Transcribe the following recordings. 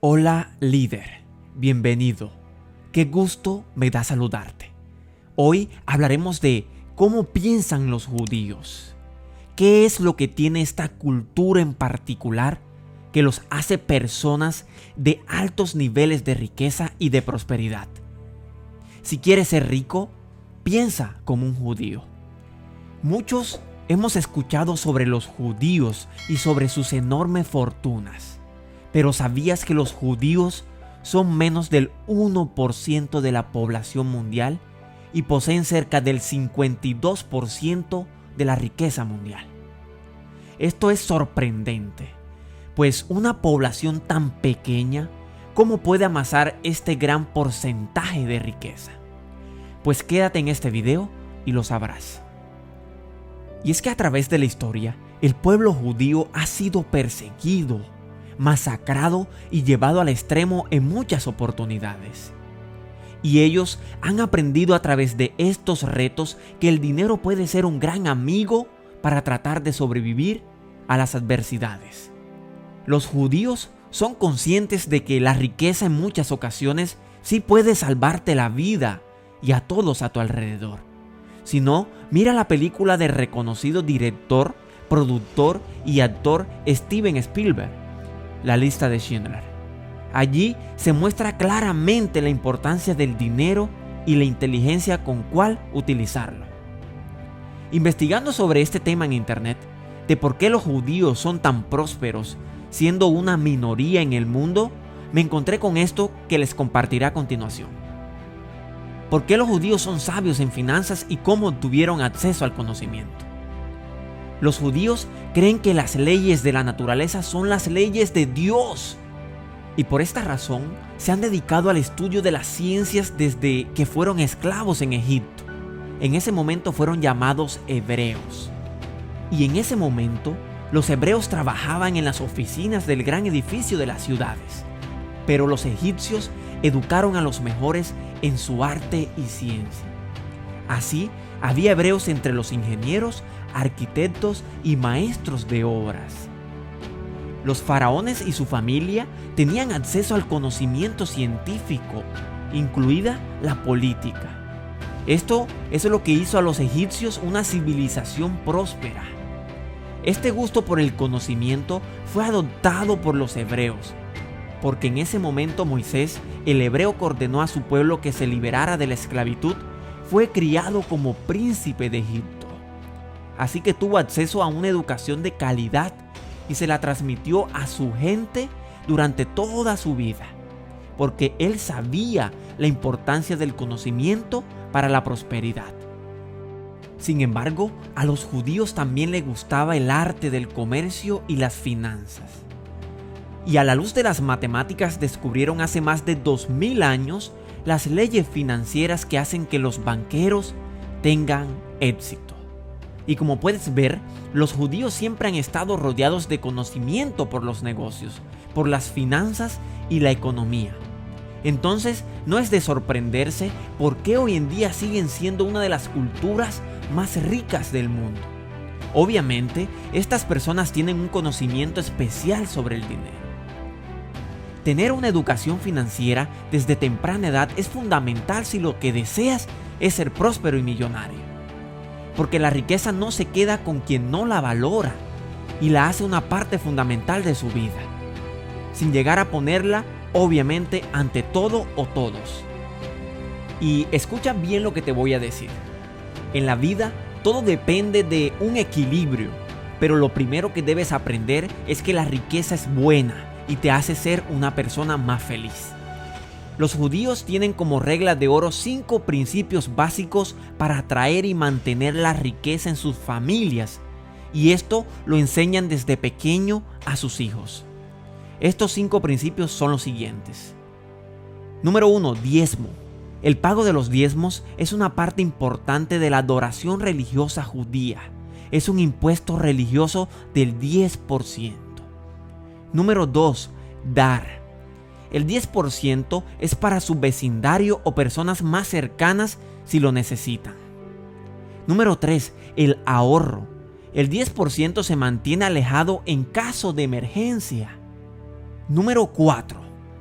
Hola líder, bienvenido. Qué gusto me da saludarte. Hoy hablaremos de cómo piensan los judíos. ¿Qué es lo que tiene esta cultura en particular que los hace personas de altos niveles de riqueza y de prosperidad? Si quieres ser rico, piensa como un judío. Muchos hemos escuchado sobre los judíos y sobre sus enormes fortunas. Pero ¿sabías que los judíos son menos del 1% de la población mundial y poseen cerca del 52% de la riqueza mundial? Esto es sorprendente, pues una población tan pequeña, ¿cómo puede amasar este gran porcentaje de riqueza? Pues quédate en este video y lo sabrás. Y es que a través de la historia, el pueblo judío ha sido perseguido, masacrado y llevado al extremo en muchas oportunidades. Y ellos han aprendido a través de estos retos que el dinero puede ser un gran amigo para tratar de sobrevivir a las adversidades. Los judíos son conscientes de que la riqueza en muchas ocasiones sí puede salvarte la vida y a todos a tu alrededor. Si no, mira la película del reconocido director, productor y actor Steven Spielberg la lista de Schindler. Allí se muestra claramente la importancia del dinero y la inteligencia con cuál utilizarlo. Investigando sobre este tema en internet, de por qué los judíos son tan prósperos siendo una minoría en el mundo, me encontré con esto que les compartiré a continuación. ¿Por qué los judíos son sabios en finanzas y cómo tuvieron acceso al conocimiento? Los judíos creen que las leyes de la naturaleza son las leyes de Dios. Y por esta razón se han dedicado al estudio de las ciencias desde que fueron esclavos en Egipto. En ese momento fueron llamados hebreos. Y en ese momento los hebreos trabajaban en las oficinas del gran edificio de las ciudades. Pero los egipcios educaron a los mejores en su arte y ciencia. Así, había hebreos entre los ingenieros, arquitectos y maestros de obras. Los faraones y su familia tenían acceso al conocimiento científico, incluida la política. Esto es lo que hizo a los egipcios una civilización próspera. Este gusto por el conocimiento fue adoptado por los hebreos, porque en ese momento Moisés, el hebreo que ordenó a su pueblo que se liberara de la esclavitud, fue criado como príncipe de Egipto. Así que tuvo acceso a una educación de calidad y se la transmitió a su gente durante toda su vida, porque él sabía la importancia del conocimiento para la prosperidad. Sin embargo, a los judíos también les gustaba el arte del comercio y las finanzas. Y a la luz de las matemáticas descubrieron hace más de 2000 años las leyes financieras que hacen que los banqueros tengan éxito. Y como puedes ver, los judíos siempre han estado rodeados de conocimiento por los negocios, por las finanzas y la economía. Entonces, no es de sorprenderse por qué hoy en día siguen siendo una de las culturas más ricas del mundo. Obviamente, estas personas tienen un conocimiento especial sobre el dinero. Tener una educación financiera desde temprana edad es fundamental si lo que deseas es ser próspero y millonario. Porque la riqueza no se queda con quien no la valora y la hace una parte fundamental de su vida, sin llegar a ponerla obviamente ante todo o todos. Y escucha bien lo que te voy a decir. En la vida todo depende de un equilibrio, pero lo primero que debes aprender es que la riqueza es buena y te hace ser una persona más feliz. Los judíos tienen como regla de oro cinco principios básicos para atraer y mantener la riqueza en sus familias, y esto lo enseñan desde pequeño a sus hijos. Estos cinco principios son los siguientes. Número 1. Diezmo. El pago de los diezmos es una parte importante de la adoración religiosa judía. Es un impuesto religioso del 10%. Número 2. Dar. El 10% es para su vecindario o personas más cercanas si lo necesitan. Número 3. El ahorro. El 10% se mantiene alejado en caso de emergencia. Número 4.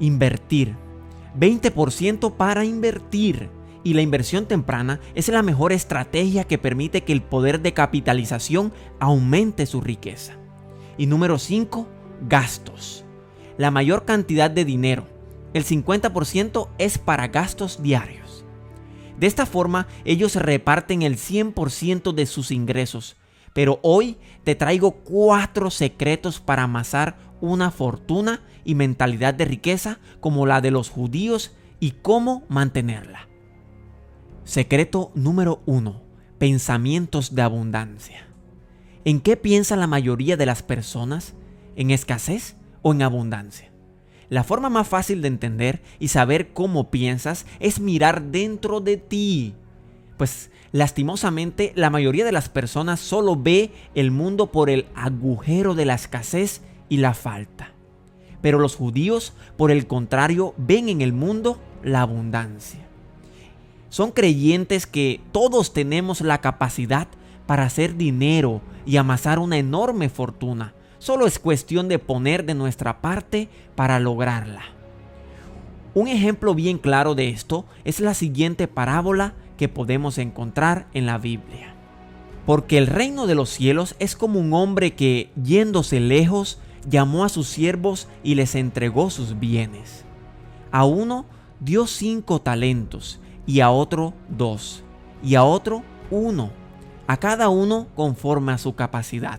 invertir. 20% para invertir. Y la inversión temprana es la mejor estrategia que permite que el poder de capitalización aumente su riqueza. Y número 5, gastos. La mayor cantidad de dinero, el 50% es para gastos diarios. De esta forma, ellos reparten el 100% de sus ingresos. Pero hoy te traigo cuatro secretos para amasar una fortuna y mentalidad de riqueza como la de los judíos y cómo mantenerla. Secreto número 1. Pensamientos de abundancia. ¿En qué piensa la mayoría de las personas? ¿En escasez o en abundancia? La forma más fácil de entender y saber cómo piensas es mirar dentro de ti. Pues lastimosamente la mayoría de las personas solo ve el mundo por el agujero de la escasez y la falta. Pero los judíos, por el contrario, ven en el mundo la abundancia. Son creyentes que todos tenemos la capacidad para hacer dinero y amasar una enorme fortuna. Solo es cuestión de poner de nuestra parte para lograrla. Un ejemplo bien claro de esto es la siguiente parábola que podemos encontrar en la Biblia. Porque el reino de los cielos es como un hombre que, yéndose lejos, llamó a sus siervos y les entregó sus bienes. A uno dio cinco talentos, y a otro dos, y a otro uno a cada uno conforme a su capacidad.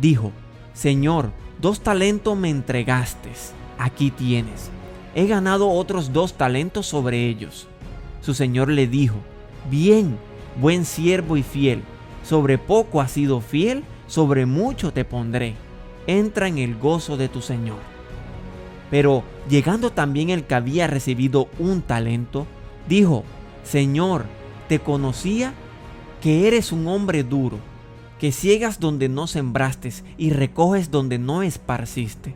dijo, Señor, dos talentos me entregaste, aquí tienes. He ganado otros dos talentos sobre ellos. Su Señor le dijo, Bien, buen siervo y fiel, sobre poco has sido fiel, sobre mucho te pondré. Entra en el gozo de tu Señor. Pero llegando también el que había recibido un talento, dijo, Señor, te conocía que eres un hombre duro, que ciegas donde no sembraste y recoges donde no esparciste.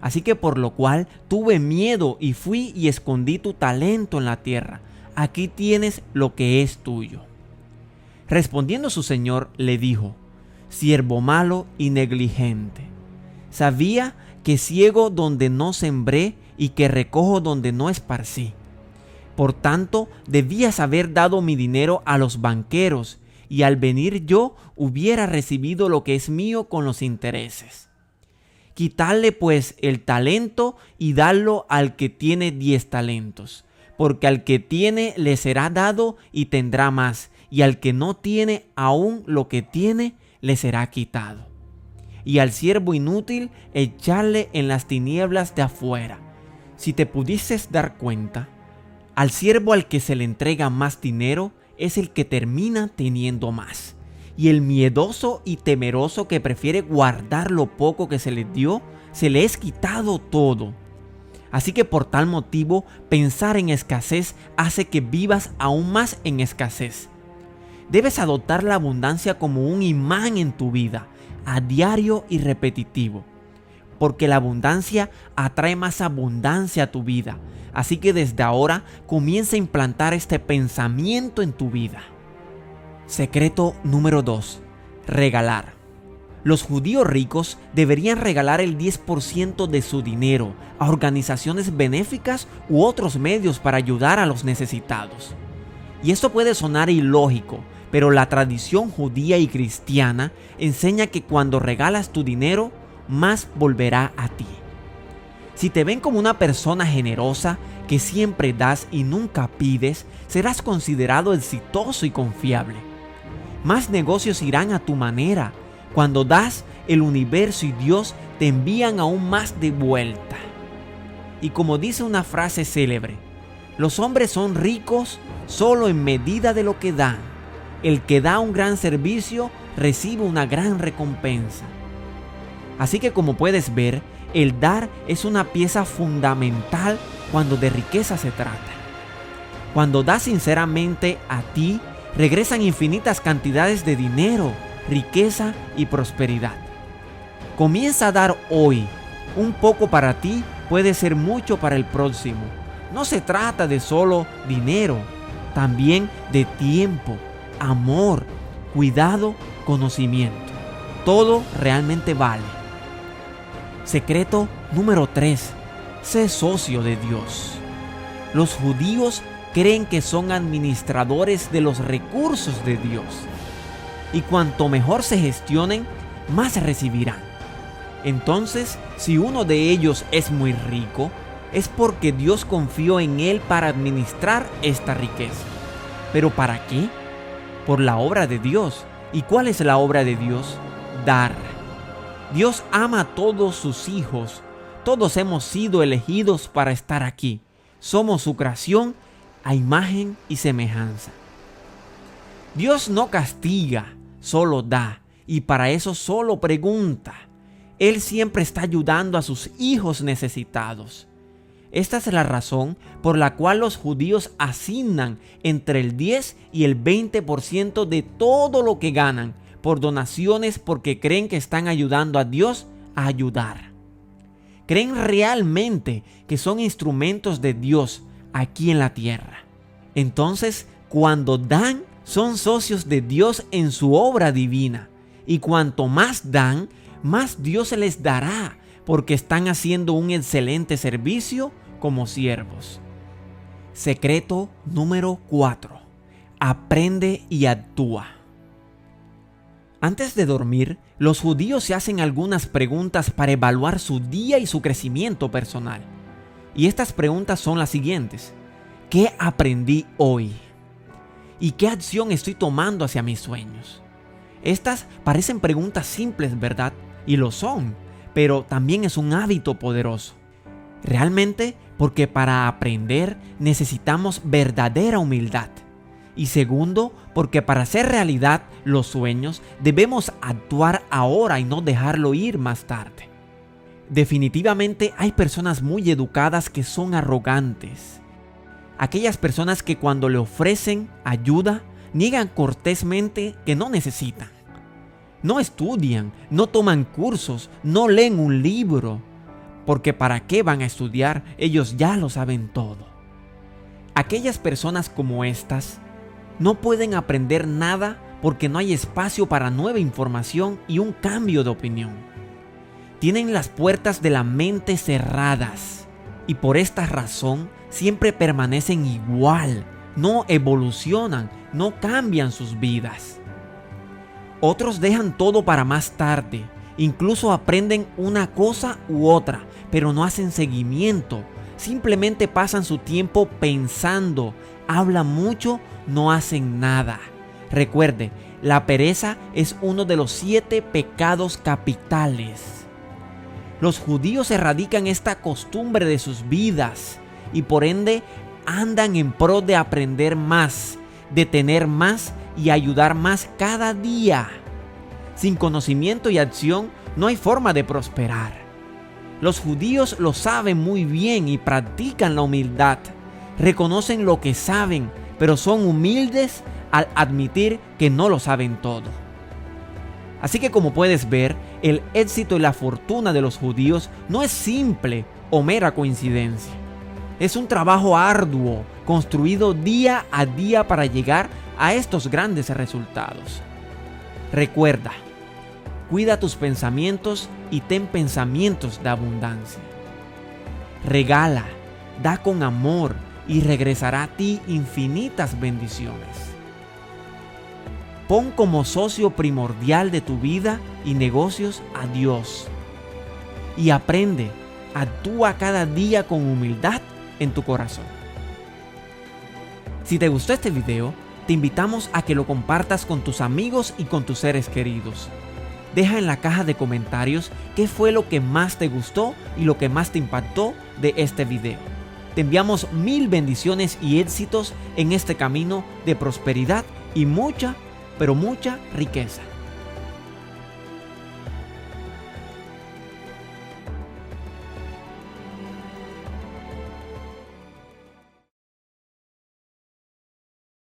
Así que por lo cual tuve miedo y fui y escondí tu talento en la tierra. Aquí tienes lo que es tuyo. Respondiendo su señor, le dijo, siervo malo y negligente. Sabía que ciego donde no sembré y que recojo donde no esparcí. Por tanto, debías haber dado mi dinero a los banqueros, y al venir yo hubiera recibido lo que es mío con los intereses. Quitarle pues el talento y darlo al que tiene diez talentos, porque al que tiene le será dado y tendrá más, y al que no tiene aún lo que tiene le será quitado. Y al siervo inútil echarle en las tinieblas de afuera. Si te pudieses dar cuenta, al siervo al que se le entrega más dinero es el que termina teniendo más. Y el miedoso y temeroso que prefiere guardar lo poco que se le dio, se le es quitado todo. Así que por tal motivo, pensar en escasez hace que vivas aún más en escasez. Debes adoptar la abundancia como un imán en tu vida, a diario y repetitivo. Porque la abundancia atrae más abundancia a tu vida Así que desde ahora comienza a implantar este pensamiento en tu vida. Secreto número 2. Regalar. Los judíos ricos deberían regalar el 10% de su dinero a organizaciones benéficas u otros medios para ayudar a los necesitados. Y esto puede sonar ilógico, pero la tradición judía y cristiana enseña que cuando regalas tu dinero, más volverá a ti. Si te ven como una persona generosa, que siempre das y nunca pides, serás considerado exitoso y confiable. Más negocios irán a tu manera. Cuando das, el universo y Dios te envían aún más de vuelta. Y como dice una frase célebre, los hombres son ricos solo en medida de lo que dan. El que da un gran servicio recibe una gran recompensa. Así que como puedes ver, el dar es una pieza fundamental cuando de riqueza se trata. Cuando das sinceramente a ti, regresan infinitas cantidades de dinero, riqueza y prosperidad. Comienza a dar hoy. Un poco para ti puede ser mucho para el próximo. No se trata de solo dinero, también de tiempo, amor, cuidado, conocimiento. Todo realmente vale. Secreto número 3. Sé socio de Dios. Los judíos creen que son administradores de los recursos de Dios. Y cuanto mejor se gestionen, más recibirán. Entonces, si uno de ellos es muy rico, es porque Dios confió en él para administrar esta riqueza. ¿Pero para qué? Por la obra de Dios. ¿Y cuál es la obra de Dios? Dar. Dios ama a todos sus hijos. Todos hemos sido elegidos para estar aquí. Somos su creación a imagen y semejanza. Dios no castiga, solo da. Y para eso solo pregunta. Él siempre está ayudando a sus hijos necesitados. Esta es la razón por la cual los judíos asignan entre el 10 y el 20% de todo lo que ganan por donaciones porque creen que están ayudando a Dios a ayudar. Creen realmente que son instrumentos de Dios aquí en la tierra. Entonces, cuando dan, son socios de Dios en su obra divina. Y cuanto más dan, más Dios se les dará, porque están haciendo un excelente servicio como siervos. Secreto número 4. Aprende y actúa. Antes de dormir, los judíos se hacen algunas preguntas para evaluar su día y su crecimiento personal. Y estas preguntas son las siguientes. ¿Qué aprendí hoy? ¿Y qué acción estoy tomando hacia mis sueños? Estas parecen preguntas simples, ¿verdad? Y lo son, pero también es un hábito poderoso. Realmente porque para aprender necesitamos verdadera humildad. Y segundo, porque para hacer realidad los sueños debemos actuar ahora y no dejarlo ir más tarde. Definitivamente hay personas muy educadas que son arrogantes. Aquellas personas que cuando le ofrecen ayuda niegan cortésmente que no necesitan. No estudian, no toman cursos, no leen un libro, porque ¿para qué van a estudiar? Ellos ya lo saben todo. Aquellas personas como estas no pueden aprender nada porque no hay espacio para nueva información y un cambio de opinión. Tienen las puertas de la mente cerradas y por esta razón siempre permanecen igual, no evolucionan, no cambian sus vidas. Otros dejan todo para más tarde, incluso aprenden una cosa u otra, pero no hacen seguimiento. Simplemente pasan su tiempo pensando, hablan mucho, no hacen nada. Recuerde, la pereza es uno de los siete pecados capitales. Los judíos erradican esta costumbre de sus vidas y por ende andan en pro de aprender más, de tener más y ayudar más cada día. Sin conocimiento y acción no hay forma de prosperar. Los judíos lo saben muy bien y practican la humildad. Reconocen lo que saben, pero son humildes al admitir que no lo saben todo. Así que como puedes ver, el éxito y la fortuna de los judíos no es simple o mera coincidencia. Es un trabajo arduo, construido día a día para llegar a estos grandes resultados. Recuerda, Cuida tus pensamientos y ten pensamientos de abundancia. Regala, da con amor y regresará a ti infinitas bendiciones. Pon como socio primordial de tu vida y negocios a Dios. Y aprende, actúa cada día con humildad en tu corazón. Si te gustó este video, te invitamos a que lo compartas con tus amigos y con tus seres queridos. Deja en la caja de comentarios qué fue lo que más te gustó y lo que más te impactó de este video. Te enviamos mil bendiciones y éxitos en este camino de prosperidad y mucha, pero mucha riqueza.